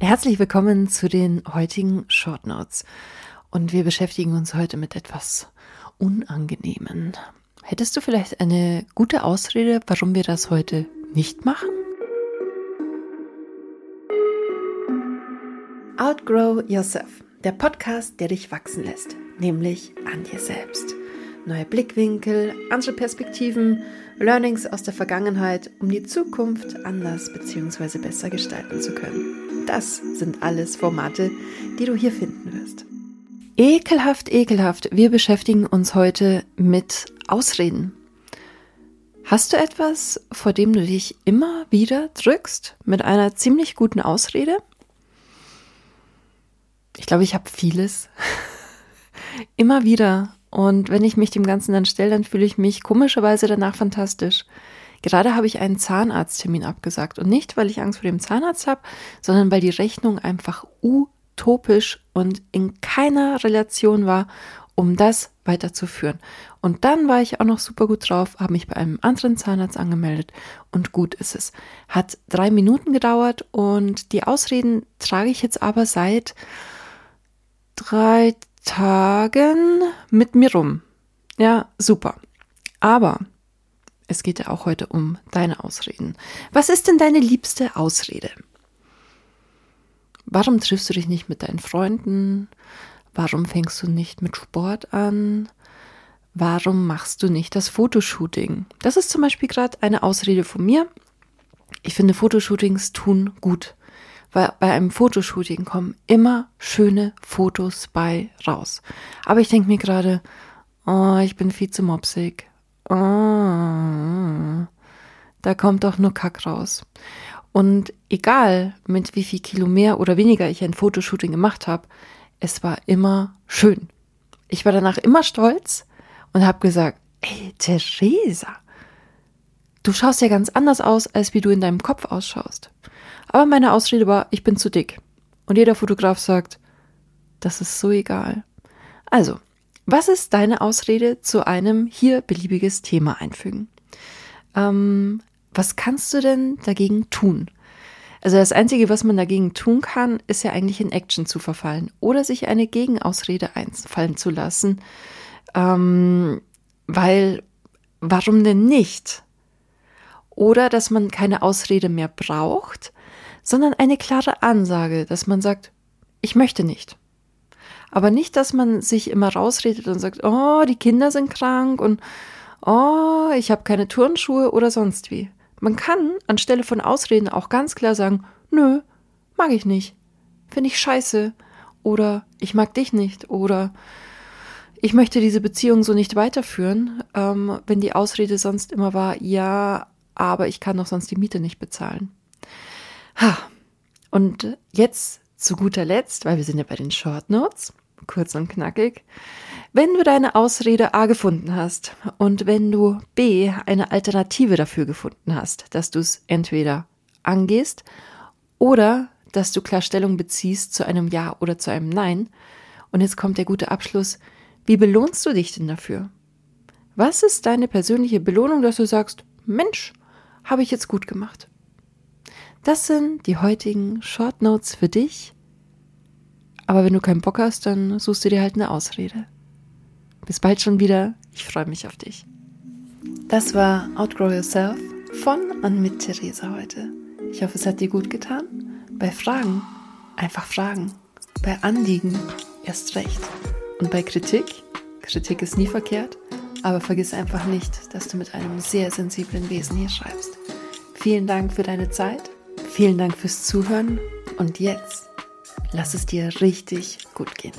Herzlich willkommen zu den heutigen Short Notes. Und wir beschäftigen uns heute mit etwas Unangenehmen. Hättest du vielleicht eine gute Ausrede, warum wir das heute nicht machen? Outgrow Yourself, der Podcast, der dich wachsen lässt, nämlich an dir selbst. Neue Blickwinkel, andere Perspektiven, Learnings aus der Vergangenheit, um die Zukunft anders bzw. besser gestalten zu können. Das sind alles Formate, die du hier finden wirst. Ekelhaft, ekelhaft. Wir beschäftigen uns heute mit Ausreden. Hast du etwas, vor dem du dich immer wieder drückst, mit einer ziemlich guten Ausrede? Ich glaube, ich habe vieles. immer wieder. Und wenn ich mich dem Ganzen dann stelle, dann fühle ich mich komischerweise danach fantastisch. Gerade habe ich einen Zahnarzttermin abgesagt. Und nicht, weil ich Angst vor dem Zahnarzt habe, sondern weil die Rechnung einfach utopisch und in keiner Relation war, um das weiterzuführen. Und dann war ich auch noch super gut drauf, habe mich bei einem anderen Zahnarzt angemeldet und gut ist es. Hat drei Minuten gedauert und die Ausreden trage ich jetzt aber seit drei Tagen mit mir rum. Ja, super. Aber es geht ja auch heute um deine Ausreden. Was ist denn deine liebste Ausrede? Warum triffst du dich nicht mit deinen Freunden? Warum fängst du nicht mit Sport an? Warum machst du nicht das Fotoshooting? Das ist zum Beispiel gerade eine Ausrede von mir. Ich finde, Fotoshootings tun gut, weil bei einem Fotoshooting kommen immer schöne Fotos bei raus. Aber ich denke mir gerade, oh, ich bin viel zu mopsig. Oh, da kommt doch nur Kack raus. Und egal, mit wie viel Kilo mehr oder weniger ich ein Fotoshooting gemacht habe, es war immer schön. Ich war danach immer stolz und habe gesagt, ey, Theresa, du schaust ja ganz anders aus, als wie du in deinem Kopf ausschaust. Aber meine Ausrede war, ich bin zu dick. Und jeder Fotograf sagt, das ist so egal. Also, was ist deine Ausrede zu einem hier beliebiges Thema einfügen? Ähm, was kannst du denn dagegen tun? Also das Einzige, was man dagegen tun kann, ist ja eigentlich in Action zu verfallen oder sich eine Gegenausrede einfallen zu lassen. Ähm, weil, warum denn nicht? Oder dass man keine Ausrede mehr braucht, sondern eine klare Ansage, dass man sagt, ich möchte nicht. Aber nicht, dass man sich immer rausredet und sagt, oh, die Kinder sind krank und oh, ich habe keine Turnschuhe oder sonst wie. Man kann anstelle von Ausreden auch ganz klar sagen, nö, mag ich nicht, finde ich scheiße oder ich mag dich nicht oder ich möchte diese Beziehung so nicht weiterführen, ähm, wenn die Ausrede sonst immer war, ja, aber ich kann doch sonst die Miete nicht bezahlen. Ha. Und jetzt zu guter Letzt, weil wir sind ja bei den Short Notes, kurz und knackig, wenn du deine Ausrede A gefunden hast und wenn du B eine Alternative dafür gefunden hast, dass du es entweder angehst oder dass du klar Stellung beziehst zu einem Ja oder zu einem Nein, und jetzt kommt der gute Abschluss, wie belohnst du dich denn dafür? Was ist deine persönliche Belohnung, dass du sagst, Mensch, habe ich jetzt gut gemacht? Das sind die heutigen Short Notes für dich. Aber wenn du keinen Bock hast, dann suchst du dir halt eine Ausrede. Bis bald schon wieder. Ich freue mich auf dich. Das war Outgrow Yourself von und mit Theresa heute. Ich hoffe, es hat dir gut getan. Bei Fragen einfach fragen. Bei Anliegen erst recht. Und bei Kritik, Kritik ist nie verkehrt, aber vergiss einfach nicht, dass du mit einem sehr sensiblen Wesen hier schreibst. Vielen Dank für deine Zeit, vielen Dank fürs Zuhören und jetzt lass es dir richtig gut gehen.